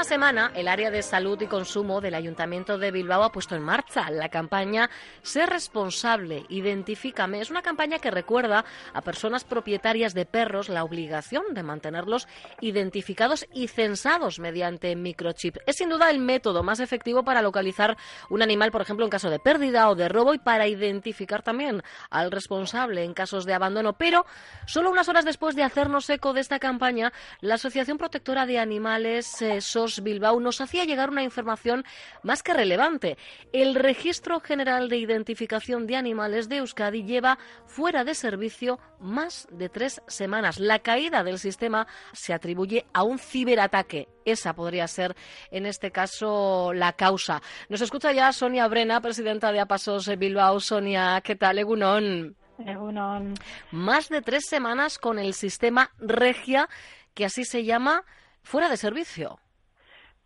Misma semana, el área de salud y consumo del Ayuntamiento de Bilbao ha puesto en marcha la campaña Ser responsable, identifícame. Es una campaña que recuerda a personas propietarias de perros la obligación de mantenerlos identificados y censados mediante microchip. Es sin duda el método más efectivo para localizar un animal, por ejemplo, en caso de pérdida o de robo y para identificar también al responsable en casos de abandono. Pero solo unas horas después de hacernos eco de esta campaña, la Asociación Protectora de Animales eh, SOS Bilbao nos hacía llegar una información más que relevante. El Registro General de Identificación de Animales de Euskadi lleva fuera de servicio más de tres semanas. La caída del sistema se atribuye a un ciberataque. Esa podría ser, en este caso, la causa. Nos escucha ya Sonia Brena, presidenta de Apasos Bilbao. Sonia, ¿qué tal, Egunon? Egunon. Más de tres semanas con el sistema Regia, que así se llama, fuera de servicio.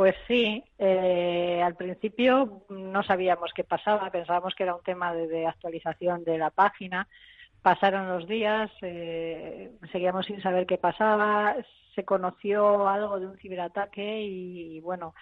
Pues sí, eh, al principio no sabíamos qué pasaba, pensábamos que era un tema de, de actualización de la página. Pasaron los días, eh, seguíamos sin saber qué pasaba, se conoció algo de un ciberataque y, y bueno,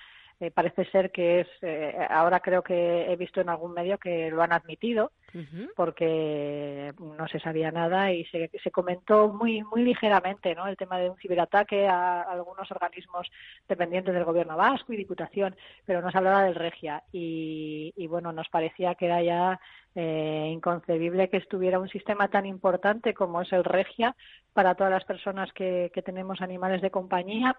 eh, parece ser que es, eh, ahora creo que he visto en algún medio que lo han admitido, uh -huh. porque no se sabía nada y se, se, comentó muy muy ligeramente ¿no? el tema de un ciberataque a, a, algunos organismos dependientes del gobierno vasco y diputación, pero no se hablaba del regia y, y bueno, nos parecía que era ya eh, inconcebible que estuviera un sistema tan importante como es el regia para todas las personas que, que tenemos animales de compañía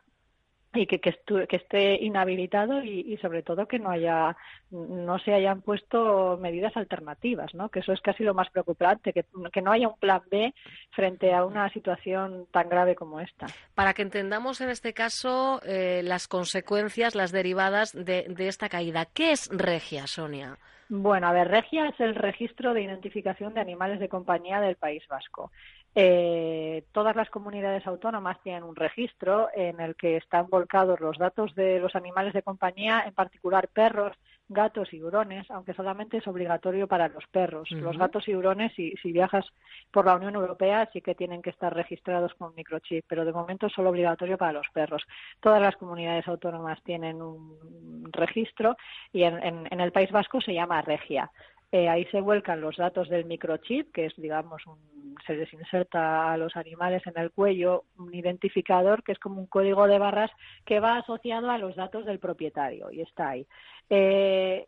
y que, que, estu que esté inhabilitado y, y, sobre todo que no haya no se hayan puesto medidas alternativas no que eso es casi lo más preocupante que, que no haya un plan B frente a una situación tan grave como esta. Para que entendamos en este caso eh, las consecuencias las derivadas de, de esta caída. Qué es regia Sonia bueno, a ver, Regia es el registro de identificación de animales de compañía del País Vasco. Eh, todas las comunidades autónomas tienen un registro en el que están volcados los datos de los animales de compañía, en particular perros, gatos y hurones, aunque solamente es obligatorio para los perros. Uh -huh. Los gatos y hurones, si, si, viajas por la Unión Europea, sí que tienen que estar registrados con microchip, pero de momento es solo obligatorio para los perros. Todas las comunidades autónomas tienen un registro y en, en, en el País Vasco se llama Regia. Eh, ahí se vuelcan los datos del microchip, que es, digamos, un, se les inserta a los animales en el cuello un identificador que es como un código de barras que va asociado a los datos del propietario y está ahí. Eh,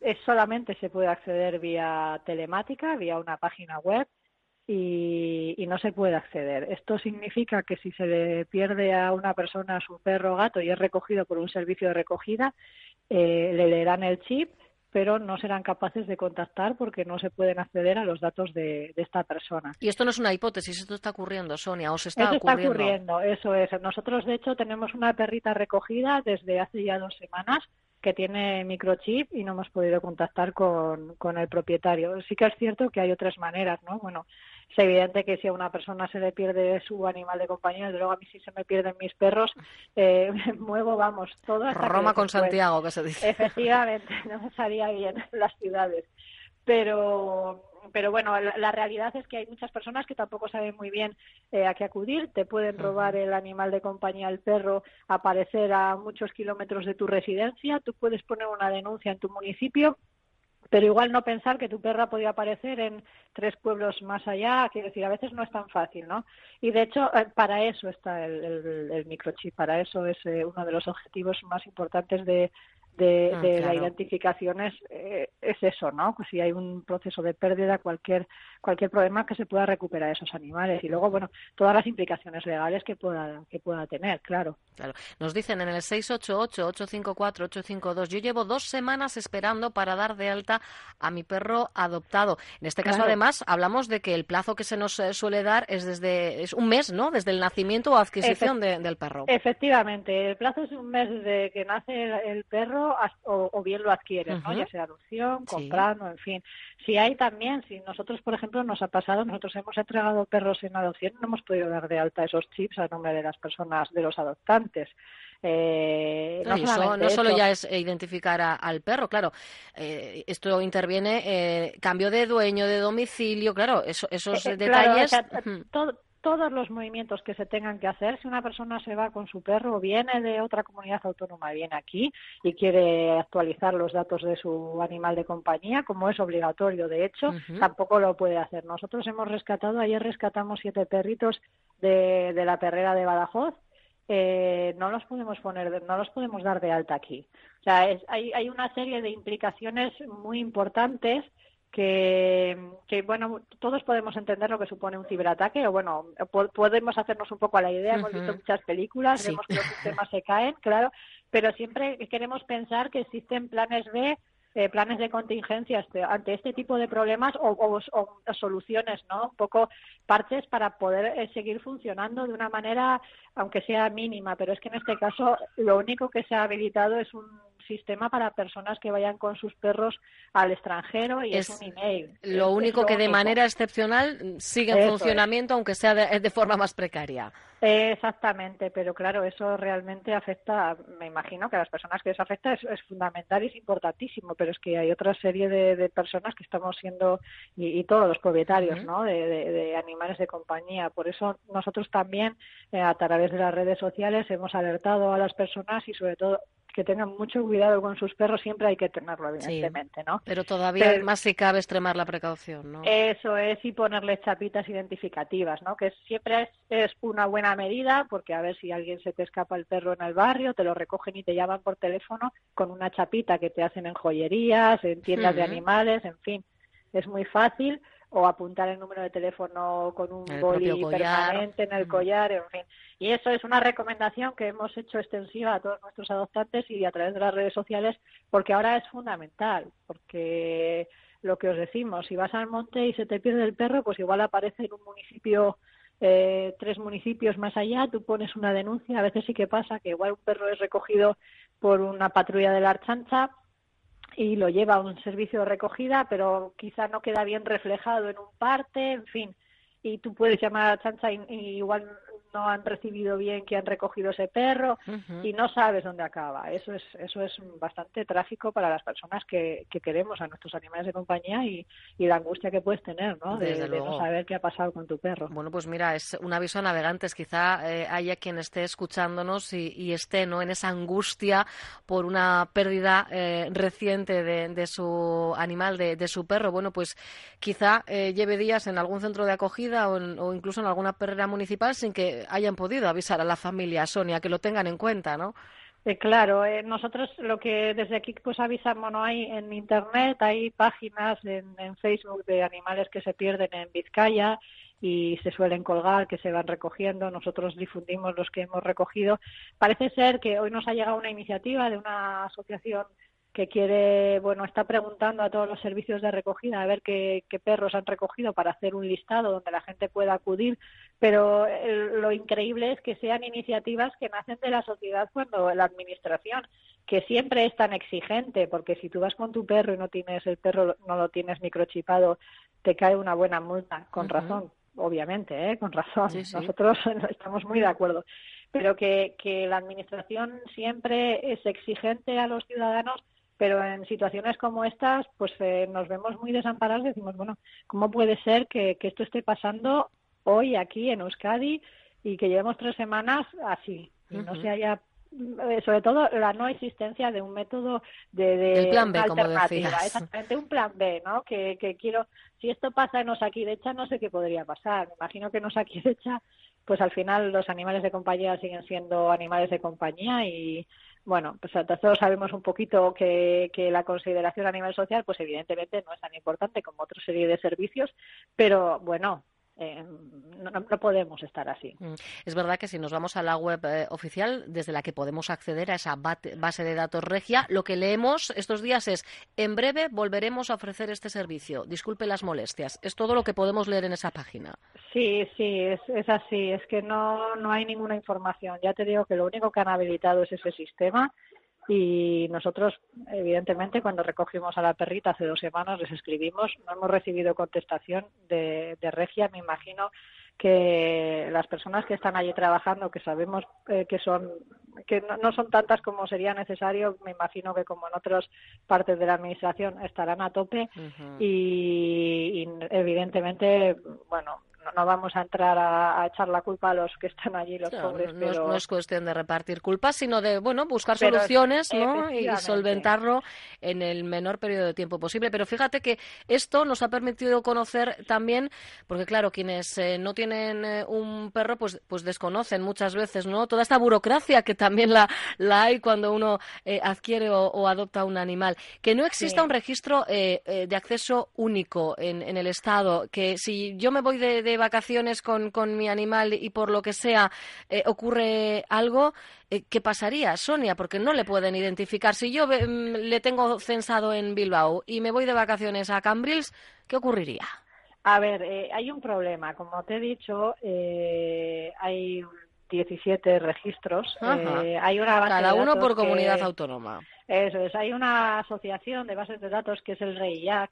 es solamente se puede acceder vía telemática, vía una página web y, no se puede acceder. Esto significa que si se le pierde a una persona su perro o gato y es recogido por un servicio de recogida, eh, le leerán el chip pero no serán capaces de contactar porque no se pueden acceder a los datos de, de, esta persona. Y esto no es una hipótesis, esto está ocurriendo, Sonia, os está eso ocurriendo. está ocurriendo, eso es. Nosotros, de hecho, tenemos una perrita recogida desde hace ya dos semanas que tiene microchip y no hemos podido contactar con, con el propietario. Sí que es cierto que hay otras maneras, ¿no? Bueno, es evidente que si a una persona se le pierde su animal de compañía, desde luego a mí si se me pierden mis perros, eh, me muevo, vamos, todo hasta Roma con Santiago, que se dice. Efectivamente, no me salía bien las ciudades. Pero pero bueno, la, la, realidad es que hay muchas personas que tampoco saben muy bien eh, a qué acudir. Te pueden robar el animal de compañía, el perro, aparecer a muchos kilómetros de tu residencia. Tú puedes poner una denuncia en tu municipio pero igual no pensar que tu perra podía aparecer en tres pueblos más allá, quiero decir, a veces no es tan fácil, ¿no? Y de hecho, eh, para eso está el, el, el microchip, para eso es eh, uno de los objetivos más importantes de, de, Ah, de la identificación es, eh, es eso, ¿no? Pues si hay un proceso de pérdida, cualquier cualquier problema que se pueda recuperar esos animales y luego, bueno, todas las implicaciones legales que pueda que pueda tener, claro. Claro. Nos dicen en el 688-854-852, yo llevo dos semanas esperando para dar de alta a mi perro adoptado. En este caso, Claro. además, hablamos de que el plazo que se nos eh, suele dar es desde es un mes, ¿no? Desde el nacimiento o adquisición de- del perro. Efectivamente, el plazo es un mes desde que nace el, el perro o, o bien lo adquieres. Ya sea adopción, Sí. comprando, en fin. Si hay también, si nosotros, por ejemplo, nos ha pasado, nosotros hemos entregado perros en adopción, no hemos podido dar de alta esos chips a nombre de las personas, de los adoptantes. Eh, no No, eso solo ya es identificar a- al perro, claro. eh, esto interviene eh, cambio de dueño, de domicilio, claro, eso- esos Eh, eh, claro, detalles. o sea, ujú. To- todos los movimientos que se tengan que hacer, si una persona se va con su perro, viene de otra comunidad autónoma, viene aquí y quiere actualizar los datos de su animal de compañía, como es obligatorio, de hecho, tampoco lo puede hacer. Nosotros hemos rescatado, ayer rescatamos siete perritos de, de la perrera de Badajoz, eh, no los podemos poner, no los podemos dar de alta aquí. O sea, es- hay, hay una serie de implicaciones muy importantes que, que, bueno, todos podemos entender lo que supone un ciberataque, o bueno, po- podemos hacernos un poco a la idea, hemos visto muchas películas, Sí. vemos que los sistemas se caen, claro, pero siempre queremos pensar que existen planes B, eh, planes de contingencia este- ante este tipo de problemas o, o- o soluciones, ¿no? Un poco parches para poder eh, seguir funcionando de una manera, aunque sea mínima, pero es que en este caso lo único que se ha habilitado es un sistema para personas que vayan con sus perros al extranjero y es, Es un email. Lo Es- es único que de único. manera excepcional sigue en Eso funcionamiento, aunque sea de, de forma más precaria. Exactamente, pero claro, eso realmente afecta, me imagino que a las personas que les afecta es, es fundamental y es importantísimo, pero es que hay otra serie de, de personas que estamos siendo, y, y todos los propietarios. ¿no? De animales de compañía. Por eso nosotros también, eh, a través de las redes sociales, hemos alertado a las personas y sobre todo que tengan mucho cuidado con sus perros, siempre hay que tenerlo, Sí. evidentemente, ¿no? Pero todavía Pero- más si cabe extremar la precaución, ¿no? Eso es, y ponerle chapitas identificativas, ¿no? Que siempre es, es una buena medida, porque a ver si alguien se te escapa el perro en el barrio, te lo recogen y te llaman por teléfono con una chapita que te hacen en joyerías, en tiendas de animales, en fin, es muy fácil. O apuntar el número de teléfono con un boli permanente en el Ujú. collar, en fin. Y eso es una recomendación que hemos hecho extensiva a todos nuestros adoptantes y a través de las redes sociales, porque ahora es fundamental, porque lo que os decimos, si vas al monte y se te pierde el perro, pues igual aparece en un municipio, eh, tres municipios más allá, tú pones una denuncia, a veces sí que pasa que igual un perro es recogido por una patrulla de la Archancha y lo lleva a un servicio de recogida, pero quizá no queda bien reflejado en un parte, en fin, y tú puedes llamar a y, y igual no han recibido bien que han recogido ese perro y no sabes dónde acaba. Eso es, eso es bastante trágico para las personas que, que queremos a nuestros animales de compañía y, y la angustia que puedes tener, ¿no? De, no saber qué ha pasado con tu perro. Bueno, pues mira, es un aviso a navegantes. Quizá eh, haya quien esté escuchándonos y, y esté ¿no? en esa angustia por una pérdida eh, reciente de, de su animal, de, de su perro. Bueno, pues quizá eh, lleve días en algún centro de acogida o, en- o incluso en alguna perrera municipal sin que hayan podido avisar a la familia, Sonia, que lo tengan en cuenta, ¿no? Eh, claro, eh, nosotros lo que desde aquí pues avisamos, no hay en internet, hay páginas en, en Facebook de animales que se pierden en Vizcaya y se suelen colgar, que se van recogiendo, nosotros difundimos los que hemos recogido. Parece ser que hoy nos ha llegado una iniciativa de una asociación que quiere, bueno, está preguntando a todos los servicios de recogida a ver qué, qué perros han recogido para hacer un listado donde la gente pueda acudir, pero el- lo increíble es que sean iniciativas que nacen de la sociedad cuando la administración, que siempre es tan exigente, porque si tú vas con tu perro y no tienes el perro, no lo tienes microchipado, te cae una buena multa, con razón, obviamente, ¿eh? con razón. Sí, sí. Nosotros estamos muy de acuerdo pero que, que la administración siempre es exigente a los ciudadanos, pero en situaciones como estas, pues eh, nos vemos muy desamparados y decimos, bueno, ¿cómo puede ser que, que esto esté pasando hoy aquí en Euskadi y que llevemos tres semanas así y no se haya eh, sobre todo la no existencia de un método de, de El plan B, una como alternativa, exactamente un plan B, ¿no? Que, que quiero, si esto pasa en Osakidecha, no sé qué podría pasar. Me imagino que en Osakidecha, pues al final los animales de compañía siguen siendo animales de compañía y bueno, pues todos sabemos un poquito que, que la consideración a nivel social, pues evidentemente no es tan importante como otra serie de servicios, pero bueno, eh, no, no- podemos estar así. Mm. Es verdad que si nos vamos a la web eh, oficial desde la que podemos acceder a esa base de datos regia, lo que leemos estos días es en breve volveremos a ofrecer este servicio. Disculpe las molestias. Es todo lo que podemos leer en esa página. Sí, sí, es, es así. Es que no, no hay ninguna información. Ya te digo que lo único que han habilitado es ese sistema y nosotros, evidentemente, cuando recogimos a la perrita hace dos semanas, les escribimos, no hemos recibido contestación de, de Regia. Me imagino que las personas que están allí trabajando, que sabemos eh, que son que no, no son tantas como sería necesario, me imagino que como en otras partes de la administración estarán a tope y evidentemente, bueno, no, no vamos a entrar a, a echar la culpa a los que están allí, los Claro, pobres, no, es, pero no es cuestión de repartir culpas, sino de bueno buscar Pero, soluciones ¿no? y solventarlo en el menor periodo de tiempo posible. Pero fíjate que esto nos ha permitido conocer también, porque claro, quienes eh, no tienen eh, un perro, pues, pues desconocen muchas veces no toda esta burocracia que también la, la hay cuando uno eh, adquiere o, o adopta un animal. Que no exista Sí. un registro eh, eh, de acceso único en, en el Estado, que si yo me voy de, de vacaciones con, con mi animal y por lo que sea eh, ocurre algo, eh, ¿qué pasaría, Sonia? Porque no le pueden identificar. Si yo mm, le tengo censado en Bilbao y me voy de vacaciones a Cambrils, ¿qué ocurriría? A ver, eh, hay un problema. Como te he dicho, hay 17 registros. Eh, hay una base Cada de uno datos por comunidad que- autónoma. Eso es. Hay una asociación de bases de datos que es el REIAC,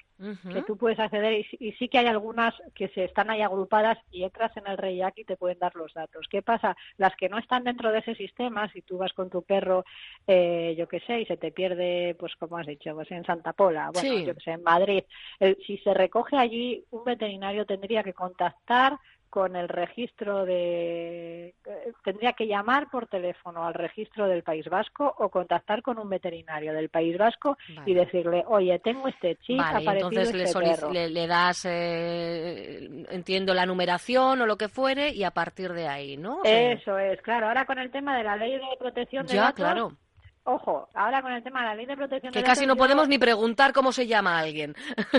que tú puedes acceder y, sí- y sí que hay algunas que se están ahí agrupadas y entras en el REIAC y te pueden dar los datos. ¿Qué pasa? Las que no están dentro de ese sistema, si tú vas con tu perro, eh, yo qué sé, y se te pierde, pues como has dicho, pues en Santa Pola, bueno, Sí. yo qué sé, en Madrid, el- si se recoge allí, un veterinario tendría que contactar con el registro de eh, tendría que llamar por teléfono al registro del País Vasco o contactar con un veterinario del País Vasco Vale. y decirle oye tengo este chip Vale, entonces le, este solic- perro". le- le das, eh, entiendo, la numeración o lo que fuere y a partir de ahí, ¿no? Eso es claro ahora con el tema de la ley de protección de ya, datos claro. Ojo ahora con el tema de la ley de protección Que de casi datos no yo- podemos ni preguntar cómo se llama alguien.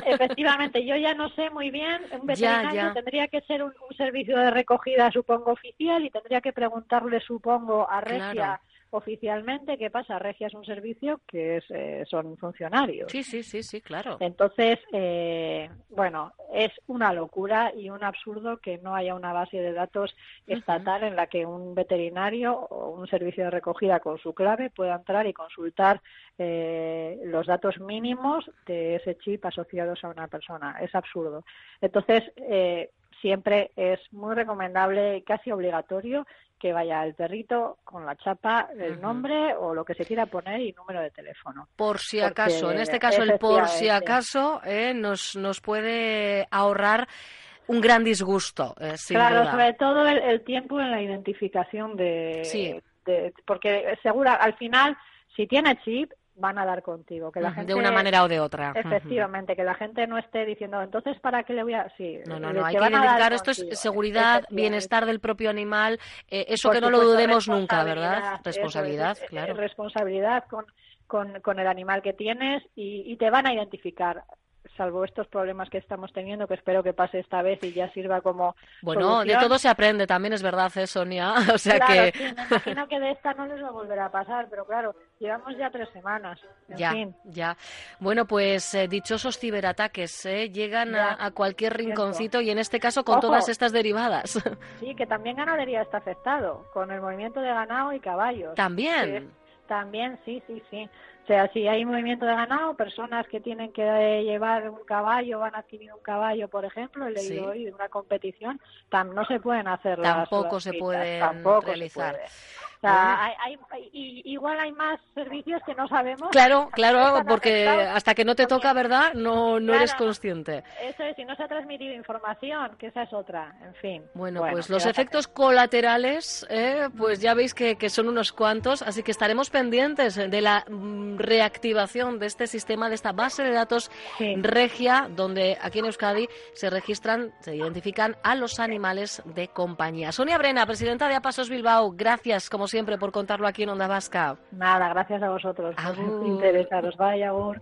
Efectivamente, yo ya no sé muy bien, un Ya, veterinario ya. tendría que ser un, un servicio de recogida, supongo, oficial y tendría que preguntarle, supongo, a Regia Claro. Oficialmente qué pasa. Regia es un servicio que es, eh, son funcionarios. Sí, sí, sí, sí, claro. Entonces, eh, bueno, es una locura y un absurdo que no haya una base de datos estatal en la que un veterinario o un servicio de recogida con su clave pueda entrar y consultar eh, los datos mínimos de ese chip asociados a una persona. Es absurdo. Entonces, eh, siempre es muy recomendable y casi obligatorio que vaya el perrito con la chapa, el nombre o lo que se quiera poner y número de teléfono. Por si Porque, acaso, en este caso el por si acaso eh, nos, nos puede ahorrar un gran disgusto, eh, sin claro, duda. sobre todo el, el tiempo en la identificación de, Sí. de- porque segura al final si tiene chip van a dar contigo, que la gente de una manera o de otra. Efectivamente que la gente no esté diciendo entonces para qué le voy a sí No, no, le- no, hay que identificar. Esto es seguridad, bienestar del propio animal. eh, eso Por que no lo dudemos nunca, ¿verdad? responsabilidad, es, es, claro. es responsabilidad con, con, con el animal que tienes y, y te van a identificar salvo estos problemas que estamos teniendo, que espero que pase esta vez y ya sirva como Bueno, de todo se aprende, también es verdad, ¿eh, Sonia? O sea claro, que. sí, me imagino que de esta no les va a volver a pasar, pero claro, llevamos ya tres semanas. En Ya, fin, ya. Bueno, pues eh, dichosos ciberataques ¿eh? llegan Ya, a, a cualquier cierto. rinconcito y en este caso con Ojo. todas estas derivadas. sí, que también ganadería está afectado, con el movimiento de ganado y caballos. También. También, sí, sí, sí. O sea, si hay movimiento de ganado, personas que tienen que eh, llevar un caballo, van a adquirir un caballo, por ejemplo, he leído Sí. hoy de una competición, tam- no se pueden hacer Tampoco las se pueden tampoco se realizar. puede. O sea, hay- hay- y- igual hay más servicios que no sabemos. Claro, claro, porque afectados hasta que no te toca, ¿verdad? No, no eres consciente. Eso es, si no se ha transmitido información, que esa es otra, en fin. Bueno, pues ¿qué los efectos colaterales, eh, pues ya veis que, que son unos cuantos, así que estaremos pendientes de la mm, reactivación de este sistema, de esta base de datos Sí. regia, donde aquí en Euskadi se registran, se identifican a los animales de compañía. Sonia Brena, presidenta de Apasos Bilbao, gracias como siempre por contarlo aquí en Onda Vasca. Nada, gracias a vosotros Agur. interesaros. Vaya, agur.